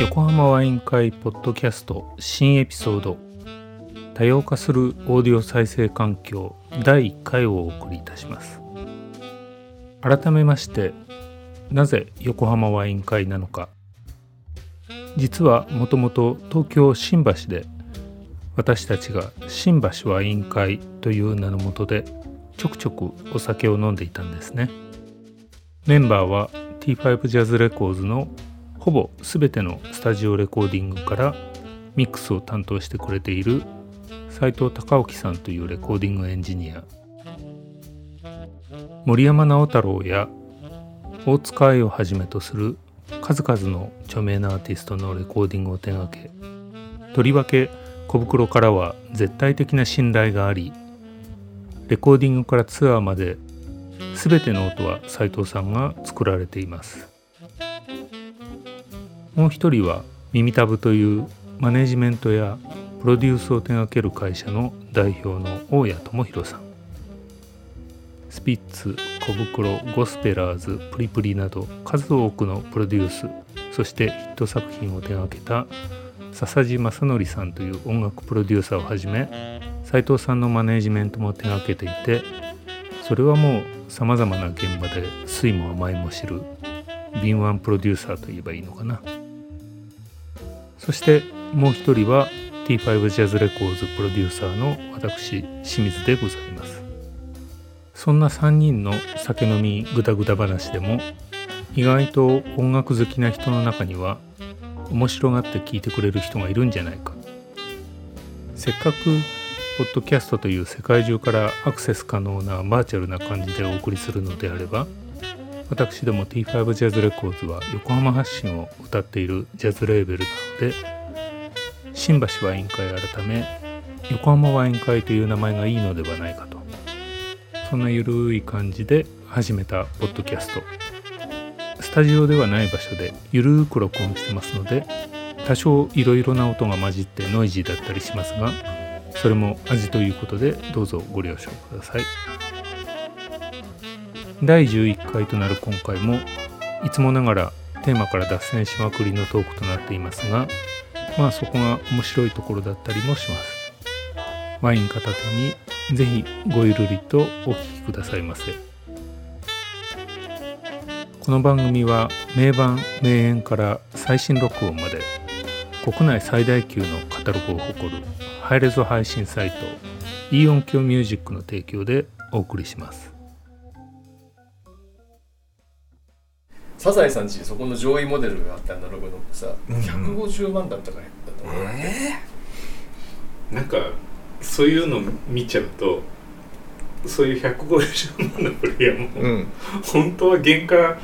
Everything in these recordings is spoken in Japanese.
横浜ワイン会ポッドキャスト新エピソード。多様化するオーディオ再生環境第1回をお送りいたします。改めましてなぜ横浜ワイン会なのか。実はもともと東京新橋で私たちが新橋ワイン会という名のもとでちょくちょくお酒を飲んでいたんですね。メンバーは T5 ジャズレコーズのほぼ全てのスタジオレコーディングからミックスを担当してくれている斉藤隆興さんというレコーディングエンジニア。森山直太朗や大塚愛をはじめとする数々の著名なアーティストのレコーディングを手掛けとりわけ小袋からは絶対的な信頼がありレコーディングからツアーまで全ての音は斉藤さんが作られています。もう一人は耳たぶというマネジメントやプロデュースを手掛ける会社の代表の大谷智弘さん。スピッツ小袋ゴスペラーズプリプリなど数多くのプロデュースそしてヒット作品を手掛けた笹地正則さんという音楽プロデューサーをはじめ斉藤さんのマネジメントも手掛けていてそれはもうさまざまな現場で酸いも甘いも知る敏腕プロデューサーといえばいいのかな。そしてもう一人は T5 ジャズレコーズプロデューサーの私清水でございます。そんな3人の酒飲みぐだぐだ話でも意外と音楽好きな人の中には面白がって聞いてくれる人がいるんじゃないか。せっかくポッドキャストという世界中からアクセス可能なバーチャルな感じでお送りするのであれば私ども T5 ジャズレコーズは横浜発信を歌っているジャズレーベルなので新橋ワイン会改め横浜ワイン会という名前がいいのではないかと。そんなゆるい感じで始めたポッドキャスト。スタジオではない場所でゆるく録音してますので多少いろいろな音が混じってノイジーだったりしますがそれも味ということでどうぞご了承ください。第11回となる今回もいつもながらテーマから脱線しまくりのトークとなっていますがまあそこが面白いところだったりもします。ワイン片手にぜひごゆるりとお聴きくださいませ。この番組は名盤名演から最新録音まで国内最大級のカタログを誇るハイレゾ配信サイトイオンキョミュージックの提供でお送りします。サザエさんちそこの上位モデルがあったアナログのさ、150万だったからだと思う、なんかそういうの見ちゃうとそういう150万のプレイヤーも、うん、本当は原価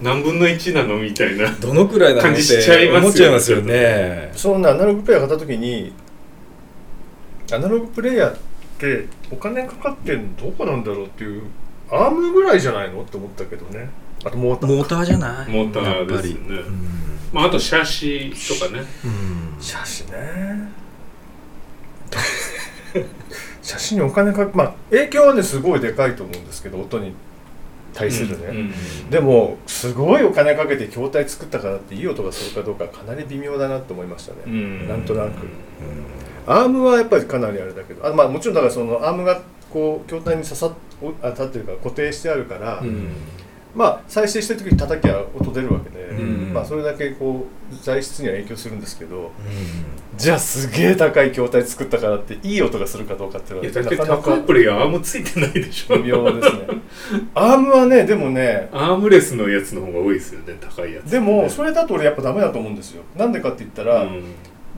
何分の1なのみたいなどのくらいなのっ感じしちゃいますよね。て思っちゃいますよね。そんなアナログプレイヤー買った時にアナログプレイヤーってお金かかってんのどこなんだろうっていうアームぐらいじゃないのって思ったけどね。あとモーターモーターじゃない？モーターですやっぱり。ねまあ、あとシャシとかね。うん。写真ね 写真にお金かまあ影響はねすごいでかいと思うんですけど音に対するね、うんうんでもすごいお金かけて筐体作ったからっていい音がするかどうかかなり微妙だなと思いましたね、うん。なんとなく。アームはやっぱりかなりあれだけどあ、まあ、もちろんだからそのアームがこう筐体に刺さっあ立ってるか固定してあるから、うんまあ再生してる時に叩きゃ音出るわけで、うんまあ、それだけこう材質には影響するんですけどじゃあすげえ高い筐体作ったからっていい音がするかどうかっていうのはいやだってなかなか高いプレイヤーアームついてないでしょ。微妙ですね。アームはねでもねアームレスのやつの方が多いですよね高いやつでもそれだと俺やっぱダメだと思うんですよ。なんでかって言ったら、うん。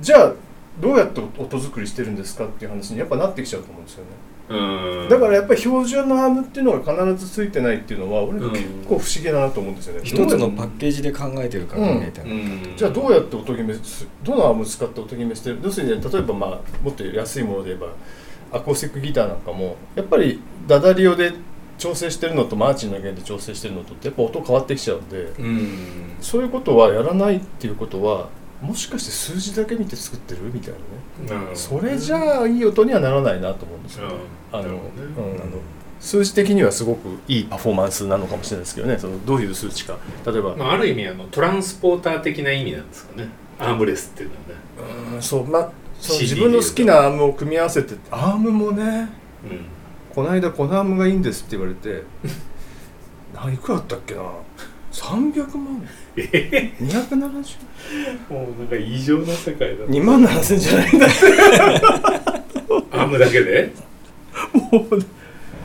じゃあどうやって音作りしてるんですかっていう話にやっぱなってきちゃうと思うんですよね。うんだからやっぱり標準のアームっていうのが必ずついてないっていうのは俺うん。結構不思議だなと思うんですよね、一つのパッケージで考えてるからね、みたいな。うんじゃあどうやって音決めすどのアーム使って音決めしてる要するに、ね、例えばまあもっと安いもので言えばアコースティックギターなんかもやっぱりダダリオで調整してるのとマーチンの弦で調整してるのとってやっぱ音変わってきちゃうんでうん。そういうことはやらないっていうことはもしかして数字だけ見て作ってるみたいなね。うん。それじゃあいい音にはならないなと思うんですよ、どね。うんあの数字的にはすごくいいパフォーマンスなのかもしれないですけどね。そのどういう数値か。例えば、まあ、ある意味あのトランスポーター的な意味なんですかね。アームレスっていうのはね。うんそうまあ自分の好きなアームを組み合わせてアームもねうん。この間このアームがいいんですって言われて ないくらだったっけな？300万え270もうなんか異常な世界だ2万7000じゃないんだアームだけで？もう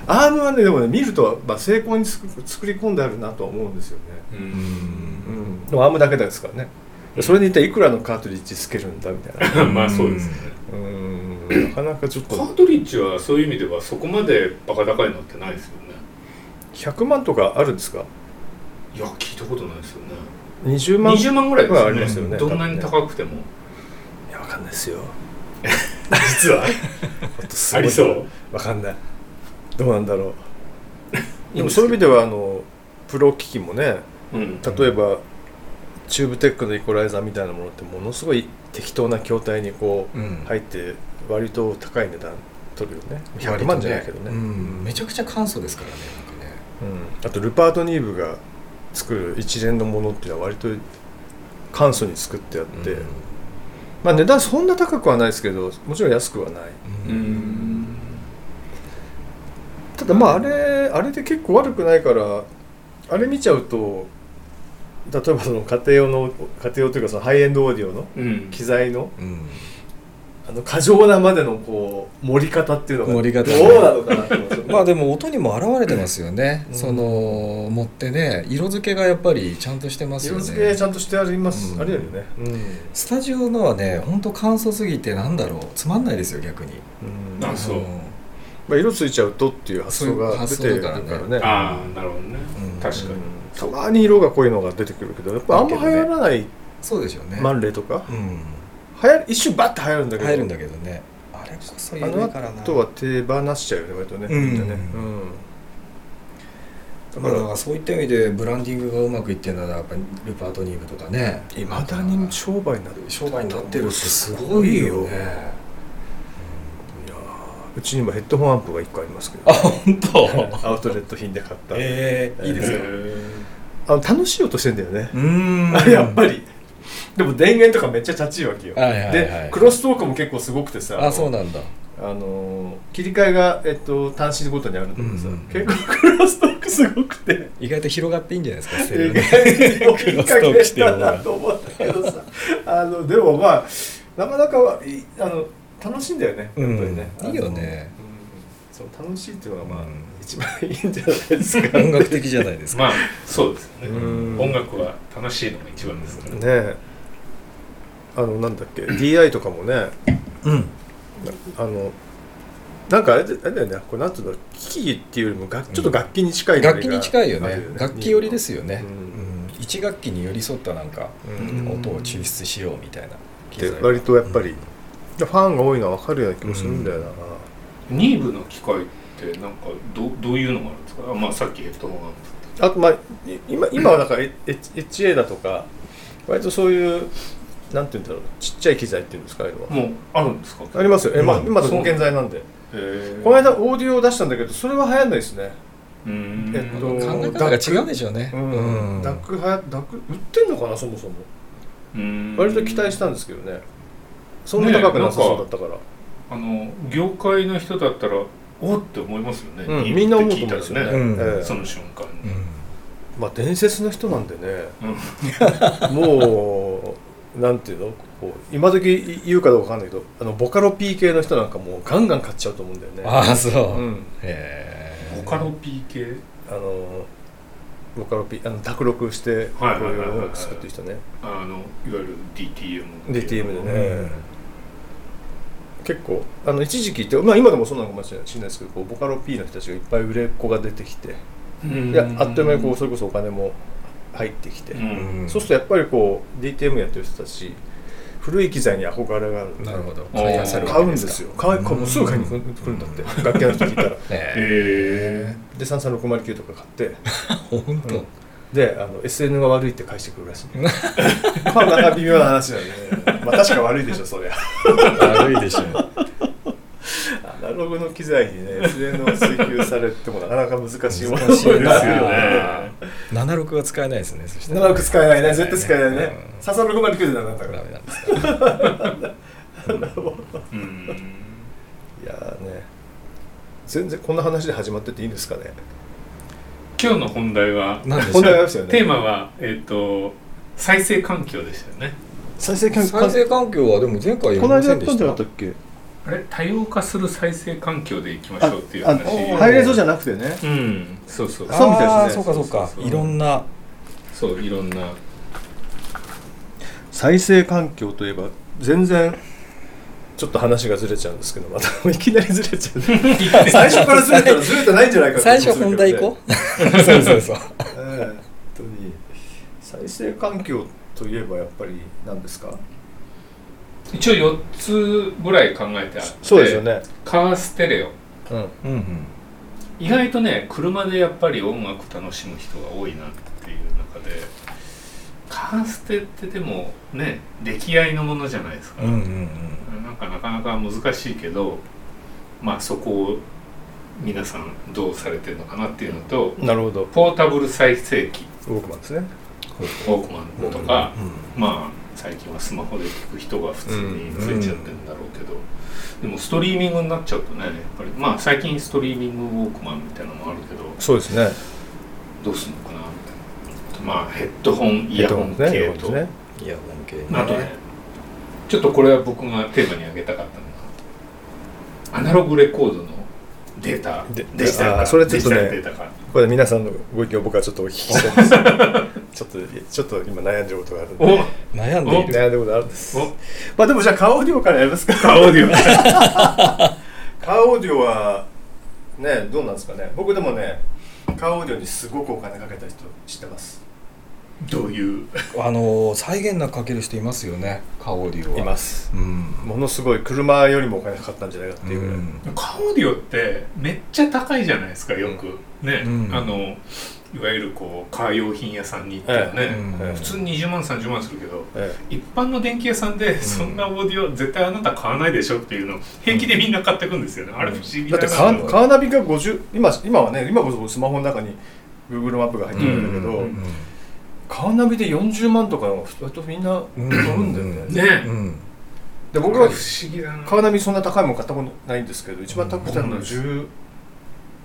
アームはねでもね見ると、まあ、精巧に作作り込んであるなとは思うんですよね、ううん。うん、でもアームだけですからね。それに一体いくらのカートリッジつけるんだみたいな。まあそうですね。うん。なかなかちょっと。カートリッジはそういう意味ではそこまでバカ高いのってないですよね。100万とかあるんですか？いや聞いたことないですよね20万20万ぐらいですよね。はありますよねどんなに高くても。いやわかんないですよ。実は。ありそう。わかんない。どうなんだろう。でもそういう意味ではあのプロ機器もねうん。例えばチューブテックのイコライザーみたいなものってものすごい適当な筐体にこううん。入って割と高い値段取るよね。100割と万じゃないけどね、うん。めちゃくちゃ簡素ですからねなんかね。うん。あとルパート・ニーブが作る一連のものっていうのは割と簡素に作ってあって、まあ値段そんな高くはないですけどもちろん安くはない。うん。ただまああれあれで結構悪くないからあれ見ちゃうと例えばその家庭用の家庭用というかそのハイエンドオーディオのうん。機材のうんあの過剰なまでのこう盛り方っていうのが盛り方どうなのかなって思う。んですよまあでも音にも現れてますよね、うん。その持ってね色付けがやっぱりちゃんとしてますよ色ね付けちゃんとしてあります、うん。ありえるね。スタジオのはねほんと簡素すぎてなんだろう。つまんないですよ逆に。うん。あそう。まあ、色ついちゃうとっていう発想が出てるからね。そういう発想だああなるほどね。うん。確かに。うん。たまに色が濃いのが出てくるけどやっぱあんま流行らないそうでしょうね、マンレーとか、うん流行る一瞬バッて流行るんだけど。入るんだけどね。あれこそあの緩いからな。後は手放しちゃうよね割とね、うん。みんなね、うん、だかららそういった意味でブランディングがうまくいってるのはやっぱりルパートニーブとかね。いまだに商売になってる商売になってるってすごいよね。いやーうちにもヘッドホンアンプが1個ありますけどあ本当？アウトレット品で買った、ええいいですよあの楽しい音してんだよね、うん。やっぱりでも電源とかめっちゃチャチいわけよ、はいはいはいでクロストークも結構すごくてさあそうなんだ。あのー切り替えが、えっと、単身ごとにあるんだけどさ、うんうん。結構クロストークすごくて。意外と広がっていいんじゃないですか 意ね。外に追いかけたなと思ったけどさ。あのでもまあなかなかはいあの楽しいんだよねやっぱりね、うん。いいよねそう楽しいっていうのがまあ、うん。一番いいんじゃないですか。音楽的じゃないですか。まあそうですよね。うん。音楽は楽しいのが一番ですからねえ。あのなんだっけ DI とかもねうん。あのなんかあれであれだよね。これなんていうの機器っていうよりも楽ちょっと楽器に近い楽器に近いよあるね。楽器寄りですよね、ううん。ん一楽器に寄り添ったなんかうん。音を抽出しようみたいなで割とやっぱり、ファンが多いのは分かるような気もするんだよな、ニーブの機械ってなんかどどういうのがあるんですか？あまあさっきヘッドホンがあとまあい今今はだか HA だとか割とそういうなんていうんだろうちっちゃい機材っていうんですか？ああいうのは。もうあるんですか？ありますよ。え、まあ、うん。今だと現在なんで。へこの間オーディオを出したんだけどそれは流行んないですね。うん。えっと考え方が違うでしょうね。うん、うん。ダックはやダック売ってんのかなそもそも。うん。割と期待したんですけどね。そんな高くなさそうだったから、あの業界の人だったらおって思いますよね、うん。みんな思うと思うんですよね、うん。ええその瞬間に、うん。まあ伝説の人なんでね。うん。もうなんていうの？こう今時言うかどうかわかんないけどあのボカロ P 系の人なんかもうガンガン買っちゃうと思うんだよね。ああそう、うん。へえボカロ P 系？あのボカロ P あの卓録してこうはいう音楽作ってる人ね。あのいわゆる DTM DTM でえね、結構あの一時期って、まあ、今でもそうなのかもしれないですけどこうボカロ P の人たちがいっぱい売れっ子が出てきていやあっという間にこうそれこそお金も入ってきて、うん。そうするとやっぱりこう DTM やってる人たち古い機材に憧れがある。なるほど。買いあさるわ買うんですよ。買う買うもうすぐ買いに来るんだって。楽器の人聞いたら。へ へえで33609とか買って。本当、うんであの SN が悪いって返してくるらしい まあなんか微妙な話なんで、ね、まあ確か悪いでしょそりゃ。悪いでしょ。アナログの機材にね SN を追求されてもなかなか難しいもの。難しいなですよね。76が使えないですねそして長く使えないね。絶対使えないね。うん。33609でダメだったかダらメなんですかうん。いやーね。全然こんな話で始まってていいんですかね今日の本題はなんでしょ本題ありうますよね。テーマはえっ、と再生環境でしたよね。再生環再生環境はでも前回やりませんでした。っけ？あれ？多様化する再生環境でいきましょうっていうあ話あハイレゾじゃなくてね。うん。そうそう。そうみたいですね。あーそうかそうか。そうそうそう。いろんな。そういろんな。再生環境といえば全然ちょっと話がずれちゃうんですけどまた いきなりずれちゃう。最初からずれたらずれてないんじゃないかって最初本題行こう。そうそうそう。ええ本当に再生環境といえばやっぱり何ですか？一応4つぐらい考えてあってそうですよね、カーステレオ。うん、うんうん。意外とね車でやっぱり音楽楽しむ人が多いなっていう中でカーステってでもね歴愛のものじゃないですか、うんうんうん。なんかなかなか難しいけどまあそこを皆さんどうされてるのかなっていうのとなるほど。ポータブル再生機。ウォークマンですね。ウォークマンとか、うんまあ最近はスマホで聞く人が普通に増えちゃってるんだろうけど、でもストリーミングになっちゃうとねやっぱりまあ最近ストリーミングウォークマンみたいなのもあるけどそうですね。どうするのかなまあヘッドホンイヤホン系と、ね。イヤホン系ね。あとねちょっとこれは僕がテーマに挙げたかったのがアナログレコードのデータでデジタルそれちょっとねこれ皆さんのご意見を僕はちょっとお聞きしたいんです。ちょっとちょっと今悩んでることがあるんで。お悩んで悩んでることあるんです。お。まあでもじゃあカーオーディオからやりますか。カーオーディオ。カーオーディオはねどうなんですかね。僕でもねカーオーディオにすごくお金かけた人知ってますどういう？あの再現なくかける人いますよねカーオーディオは。います。うん。ものすごい車よりもお金かかったんじゃないかっていう。ぐらい、うんカーオーディオってめっちゃ高いじゃないですかよく、ね、うん。あのいわゆるこうカー用品屋さんに行って。もね、ええ。うん。普通に20万30万するけどえ一般の電気屋さんでそんなオーディオ絶対あなた買わないでしょっていうのを平気でみんな買ってくんですよね、あれ不思議えだってなカーカーナビが50今今はね今こそスマホの中に Google マップが入ってるんだけど、うんカーナビで40万とかの割とみんな乗るんだよね、ね。うん。で僕は不思議だな。カーナビそんな高いもん買ったことないんですけど一番高くたのは10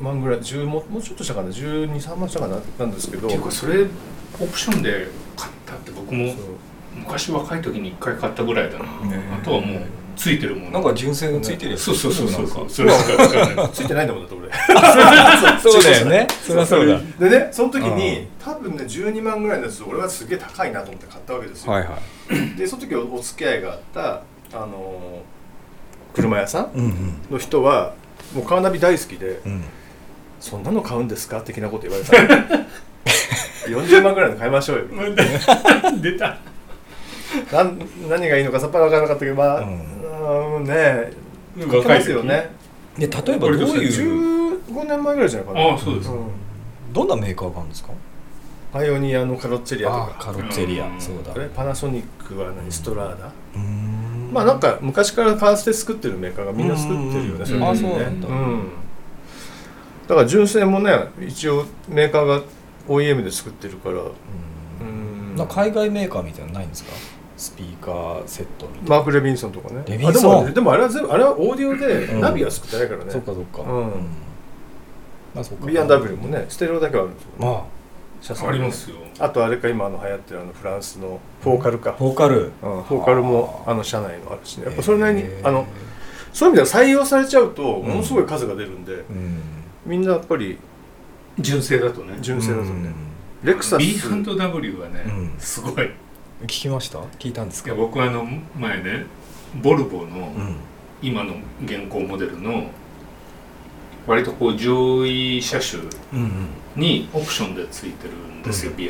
万ぐらい10ももうちょっとしたかな123万したかななんですけど。っていうかそれオプションで買ったって僕も昔若い時に一回買ったぐらいだな、ねあとはもうついてるもの。なんか純正がついてるやつ。そうそうそうそうそれしか使わない。ついてないんだもんだって俺。そうだよね。そりゃそうだでねその時うに多分ね12万ぐらいのやつ俺はすげえ高いなと思って買ったわけですよ、はいはい。でその時おお付き合いがあったあのー車屋さんうんうん。の人はもうカーナビ大好きでうん「そんなの買うんですか?」的なこと言われた。の40万ぐらいの買いましょうよ。出た。なん何がいいのかさっぱり分からなかったけどまあ、ううんん、ね買ってますよねで例えばどういう？15年前ぐらいじゃないかなああそうです。かん。どんなメーカーがあるんですか？パイオニアのカロッツェリアとあかカロッツェリア。うん。そうだ。パナソニックは何？ストラーダ？うーん。まあなんか昔からカーステ作ってるメーカーがみんな作ってるよね。うん。そういうのねあそうなんだ。うん。だから純正もね一応メーカーが OEM で作ってるから。うん。海外メーカーみたいなのないんですか？スピーカーセットみたいな。マーク・レビンソンとかね。レビンソン。あでもでもあれは全部あれはオーディオでうん。ナビは作ってないからね、そっかそっか。うん。まあそっか。B&W もねステレオだけはあるんですよ、まあ。車載ありますよ。あとあれか今あの流行ってるあのフランスのフォーカルか、フォーカル。うん、フォーカルもあの車内のあるしね。やっぱそれなりにあのそういう意味では採用されちゃうとん。ものすごい数が出るんで、うん。みんなやっぱり純正だとね。純正だとね、うん。レクサス。B&W はね、うん。すごいい聞きました？聞いたんですか？や僕あの前ねボルボのうん。今の現行モデルの割とこう上位車種にオプションでついてるんですよ、うん。へ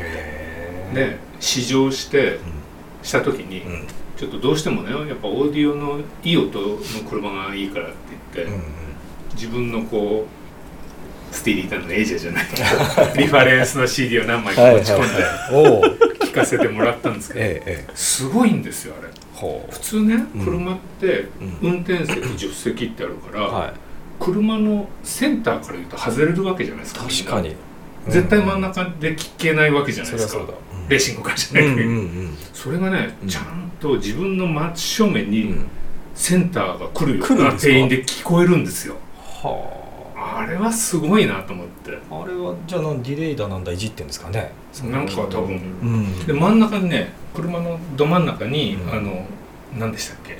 えで試乗してした時に、うん。ちょっとどうしてもねやっぱオーディオのいい音の車がいいからって言って、うん自分のこうスティーリータのエイジャーじゃないけどリファレンスの CD を何枚かはい持ち込んでかせてもらったんですけど、すごいんですよあれ。ほ普通ねうん。車ってうん。運転席助手席ってあるから、はい。車のセンターから言うと外れるわけじゃないですか確かに。絶対真ん中で聞けないわけじゃないですか、レーシングカーじゃうんうない限り、んうん。それがね、うん。ちゃんと自分の真正面うにん。センターが来るような来るんですか？定員で聞こえるんですよ。はあれはすごいなと思って。ああれはじゃあディレイだなんだいじってんですかね。なんか多分。うん。で真ん中にね車のど真ん中に、うん。あの何でしたっけ？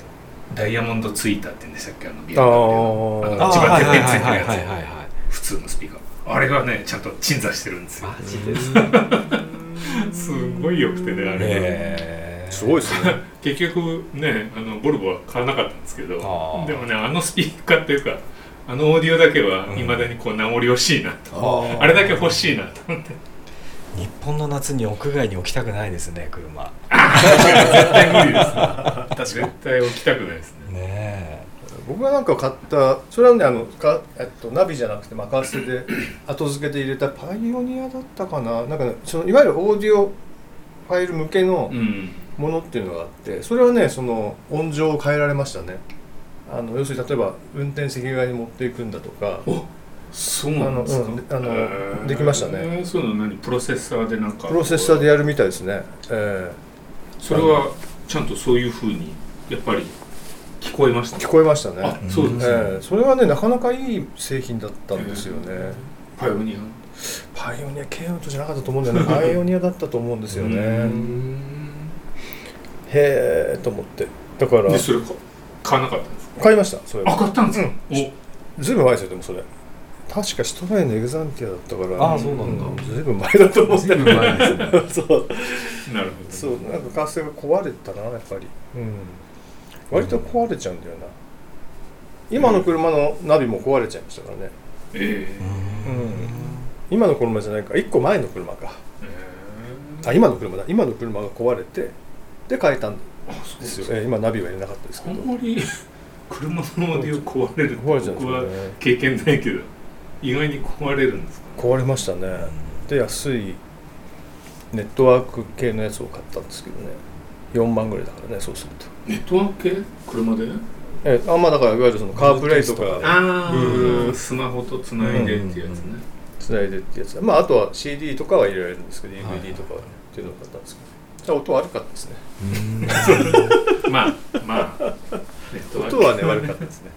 ダイヤモンドツイーターって言うんでしたっけ？あのビあアの一番てっぺんつ。いてるはいはいやはいはいはい。つ普通のスピーカー。あれがねちゃんと鎮座してるんですよ。マジですすごい良くてねあれ、すごいですね。結局ねあのボルボは買わなかったんですけど。でもねあのスピーカーっていうかあのオーディオだけはいまだにこう名残惜しいなと、あー。あれだけ欲しいなと思って。日本の夏に屋外に置きたくないですね車。絶対無理です絶対置きたくないですね。ね僕がなんか買ったそれはねあのか、えっと、ナビじゃなくて任せで 後付けで入れたパイオニアだったかな。なんか、ね、そのいわゆるオーディオファイル向けのうん。ものっていうのがあってそれはねその音情を変えられましたねあの要するに例えば運転席側に持っていくんだとかそうなんですか？あのうんあのへー。できましたね。そういうの何？プロセッサーでなんかプロセッサーでやるみたいですね。えそれはちゃんとそういうふうにやっぱり聞こえました？え聞こえましたね。あそうですね、ええそれはねなかなかいい製品だったんですよね。パイオニア？パイオニアケイオじゃなかったと思うんだよね。パイオニアだったと思うんですようねん。へえと思って。だからでそれか買わなかったんですか？買いました。それあ買ったんですか、ずいぶん前ですよでもそれ。確かシトラエンのエグザンティアだったからあそうなんだ。ずいぶん前だと思って。ずいぶん前ですね。そう。おなるほどそうなんか活性が壊れたなやっぱり。うん。割と壊れちゃうんだよな。今の車のナビも壊れちゃいましたからね。え今の車じゃないか。1個前の車か。えあ今の車だ。今の車が壊れてで変えたんあそうですよ、えー今ナビは入れなかったですけあどんまり車のオーディオ壊れる壊れちゃうんです僕は経験ないけど意外に壊れるんですか？壊れましたね。で安いネットワーク系のやつを買ったんですけどね。4万ぐらいだからねそうすると。ネットワーク系？車で？えーあまあだからいわゆるそのカープレイとか。かあうん。あスマホとつないでってやつね。つないでってやつ。まああとは CD とかは入れられるんですけど DVD とかはっていうのを買ったんですけど。じゃあ音悪かったですね。まあまあ音はね悪かったですね。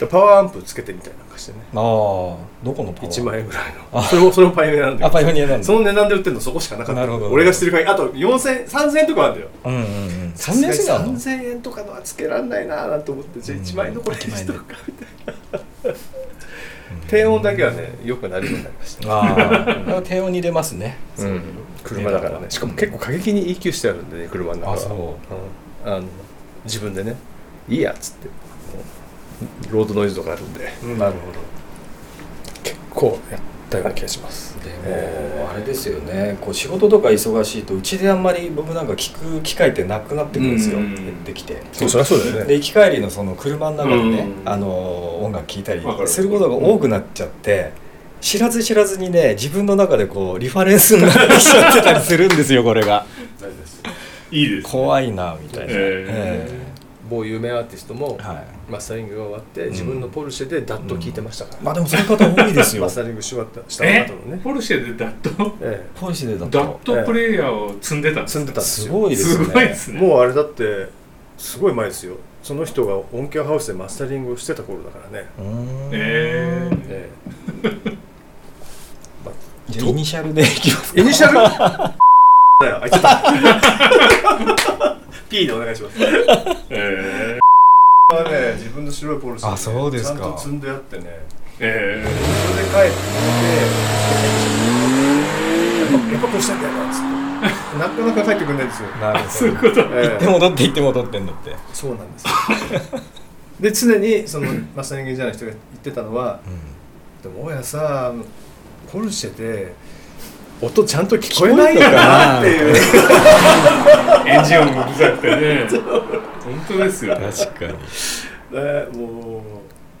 でパワーアンプつけてみたりなんかしてね。ああどこのパワー？1万円ぐらいの。それも それもパイオニアなんだあけパイオニアなんだ。どその値段で売ってるのそこしかなかった。なるほど。俺が知ってる限りあと4000 3000円とかあるんだよ。うんうんうん。3年生なの？3000円とかのはつけらんないなーなんて思ってじゃあうん1万円のこれにしとくか。みたいなうん。低音だけはねよくなるようになりました。ああ低音に出ますね。うん。車だからね。しかも結構過激に EQ してあるんでね車の中は。あそう。うん。あの自分でねいいやっつって。うんロードノイズとかあるんで。なるほ結構やったような気がします。どでえもあれですよね。こう仕事とか忙しいとうちであんまり僕なんか聞く機会ってなくなってくるんですよ。うん。減ってきて。そうそりゃそうだよね。で行き帰りのその車の中でね、うん。あの音楽聴いたりすることが多くなっちゃって知らず知らずにね自分の中でこうリファレンスになってきちゃってたりするんですよこれが。いいです怖いなみたいな、え某有名アーティストもえはい。マスタリングが終わって自分のポルシェで DAT 聴いてましたから、まあでもそういう方多いですよ。マスタリングし終わったしたえ後のね、ポルシェで DAT えポルシェでだ DAT トプレイヤーを積んでたんです積んでたんですごいですねすごいですね。もうあれだってすごい前ですよ。その人が音響ハウスでマスタリングをしてた頃だからね、うーん。えー。え じゃあイニシャルでいきますえイニシャル？だよあいつだ P でお願いします。えはね自分の白いポルシェあそうですか。ちゃんと積んであってね。ー。えそれで帰ってきてやっぱこうしたんだよなっつって。なかなか帰ってくんないんですよ、なるー、そういうほどこと。ええ行って戻って行って戻ってんだって、そうなんですよ。で常にそのマスタリングじゃない人が言ってたのはでも大家さポルシェで音ちゃんと聞こえないのかなっていう。エンジン音もうるさくてね。本当ですよ。ね確かに。ねもう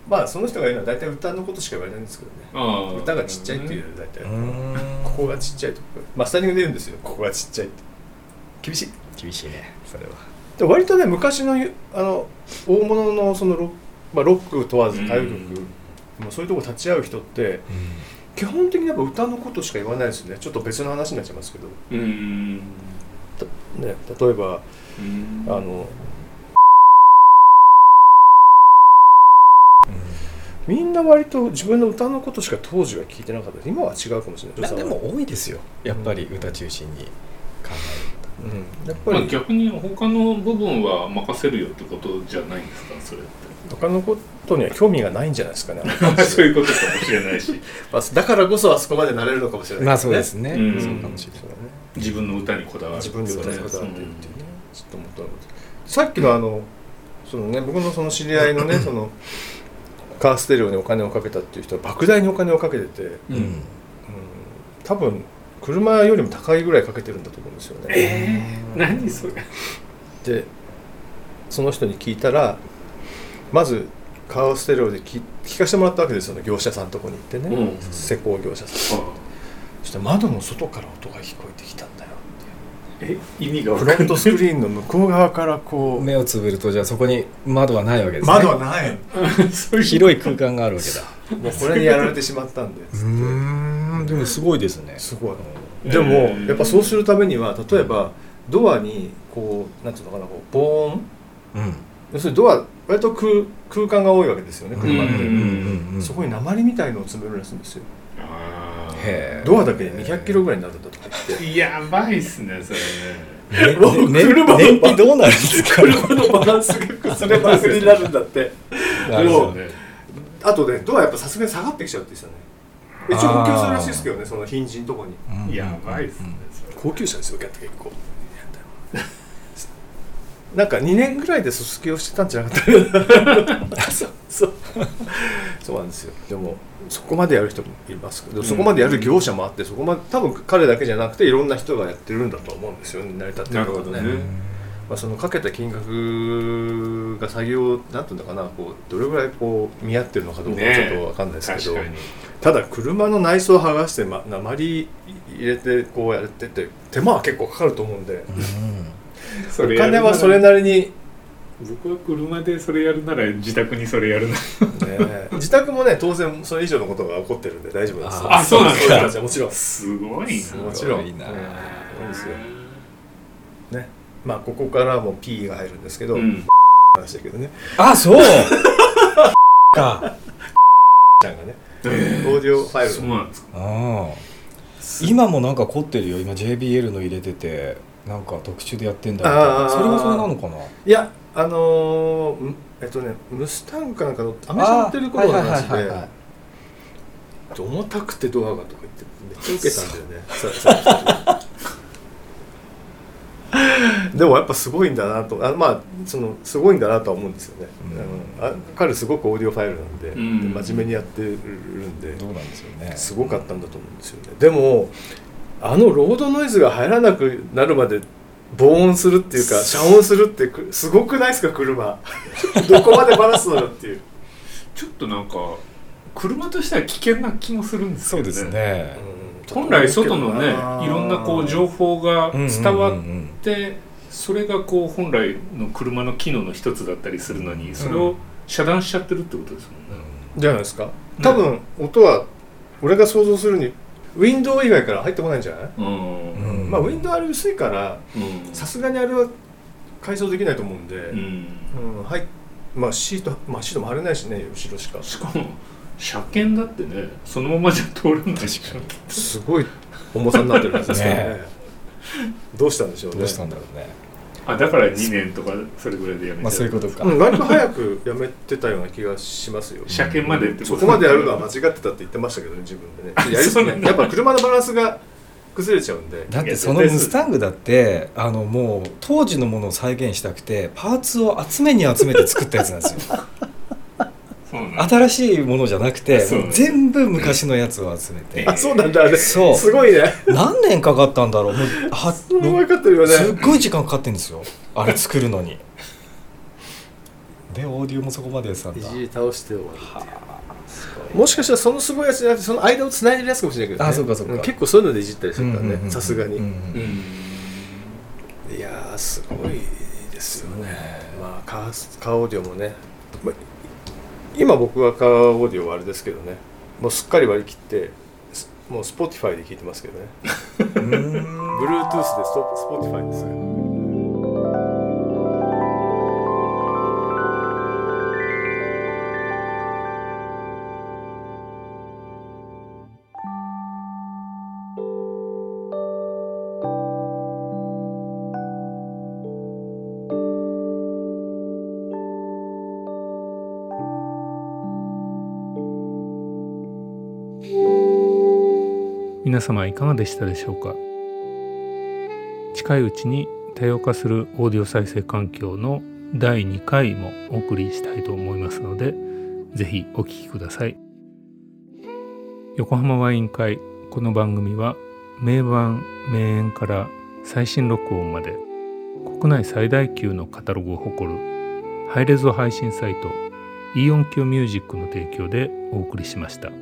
まあその人が言うのは大体歌のことしか言われないんですけどね。歌がちっちゃいっていう大体、ここがちっちゃいとか。マスタリングで言うんですよ。ここがちっちゃいって。厳しい。厳しいねそれは。で割とね昔のあの大物のそのロ,、まあ、ロック問わず歌謡曲、もうそういうとこ立ち会う人って基本的にやっぱ歌のことしか言わないですね。ちょっと別の話になっちゃいますけど、うん。ね、例えばうん。あのみんな割と自分の歌のことしか当時は聞いてなかった今は違うかもしれない。まあでも多いですよ。やっぱり歌中心に。考うん、やっぱまあ、り逆に他の部分は任せるよってことじゃないんですか？それって。他のことには興味がないんじゃないですかね そういうことかもしれないし。まあだからこそあそこまでなれるのかもしれないえるまあそうですね。うん。そうかもしれない。そうだね自分の歌にこだわる自分で歌いこだわってるっていうね。うん。ちょっと思ったのさっきのあのそのね僕のその知り合いのねそのカーステレオにお金をかけたっていう人は莫大にお金をかけてて、うん、うん。多分車よりも高いぐらいかけてるんだと思うんですよね。えー、何それ。でその人に聞いたらまずカーステレオで聞聞かせてもらったわけですよね業者さんのとこに行ってね、うん。施工業者さん。そして窓の外から音が聞こえてきたんだよえ意味がフ分かんない。ロントスクリーンの向こう側からこう。目をつぶるとじゃあそこに窓はないわけですね。窓はない。広い空間があるわけだ。もうこれにやられてしまったんで。つってんでもすごいですね。すごいうんでもえーやっぱそうするためには例えばドアにこうなんていうのかなこう防音。うん。要するにドア割と空空間が多いわけですよね車って、うんうんうんそこに鉛みたいのを詰めるらしいんですよ。あーへえ。ドアだけで200キロぐらいになるんだとか言って。やばいっすねそれね。ねね車の燃費どうなるんですか？車のバランスが崩れまくりになるんだってなるほどね。あとねドアやっぱさすがに下がってきちゃうって言ってたね一応補強するらしいですけどねそのヒンジのとこに。うん。やばいっすね高級車ですよ結構。なんか2年ぐらいで卒すきをしてたんじゃなかったそうそう。そうなんですよ。でもそこまでやる人もいますけど、そこまでやる業者もあってそこまで多分彼だけじゃなくていろんな人がやってるんだと思うんですよ。ね成り立ってるなのはるほどねまあ、そのかけた金額が作業なんていうのかなこうどれぐらいこう見合ってるのかどうかはちょっとわかんないですけど、確かに。ただ車の内装を剥がして、ま、鉛入れてこうやってて手間は結構かかると思うんで、そお金はそれなりに、僕は車でそれやるなら自宅にそれやるな。ね、自宅もね当然それ以上のことが起こってるんで大丈夫です。あそうなんですかもちろん。すごいな。もちろん。すごいな。うんそうですよ。ねまあここからも P が入るんですけど、うん。話だけどね。あそう。か。ちゃんがねオーディオファイルそうなんですか。ああ今もなんか凝ってるよ。今 JBL の入れててなんか特注でやってんだみたいな。それはそれなのかな？いやあのーんえっとねムスタングかなんかのアメ車乗ってる頃の話で重たくてドアがとか言ってめっちゃ受けたんだよねささでもやっぱすごいんだなとあまあそのすごいんだなとは思うんですよね、うん。あ彼すごくオーディオファイルなんで,、うん。で真面目にやってるんでどうなんですよね。すごかったんだと思うんですよね。でもあのロードノイズが入らなくなるまで防音するっていうか遮音するってくすごくないですか車。どこまでバラすのよっていう、ちょっとなんか車としては危険な気もするんですけどそうですね。本来外のねいろんなこう情報が伝わっうんうんうん。てそれがこう本来の車の機能の一つだったりするのにそれを遮断しちゃってるってことですもんね。じゃないですか。多分音は俺が想像するにウィンドウ以外から入ってこないんじゃない、うん。うんまあウィンドウあれ薄いからうん。さすがにあれは改装できないと思うんで、うん。うんはい。まあシートまあシートも貼れないしね後ろしか。しかも車検だってねそのままじゃ通らないでしょすごい重さになってるはずですね。どうしたんでしょうね。どうしたんだろうねあだから2年とかそれぐらいでやめちゃう、まあそういうことか。うん、割と早くやめてたような気がしますよ。車検までってそこまでやるのは間違ってたって言ってましたけどね自分でね。やりねやっぱ車のバランスが崩れちゃうんで。だってそのムスタングだってあのもう当時のものを再現したくてパーツを集めに集めて作ったやつなんですよ 新しいものじゃなくて全部昔のやつを集めて。あそうなんだ。あれそう。すごいね。何年かかったんだろう。もうは分かってるよね。すっごい時間かかってんですよ。あれ作るのに。でオーディオもそこまでやってたんいだじり倒して終わるっていう。もしかしたらそのすごいやつじゃなくてその間をつないでるやつかもしれないけどね。あそうかそうか。ん結構そういうのでいじったりするからねさすがに、うんうんいやーすごいですよね。まあカーカーオーディオもね、まあ、今僕がカーオーディオはあれですけどね。もうすっかり割り切ってすもう Spotify で聞いてますけどね。うん。Bluetooth でスポ Spotify ですよ皆様いかがでしたでしょうか？近いうちに多様化するオーディオ再生環境の第2回もお送りしたいと思いますのでぜひお聴きください横浜ワイン会この番組は名盤名演から最新録音まで国内最大級のカタログを誇るハイレゾ配信サイトイオンキョミュージックの提供でお送りしました。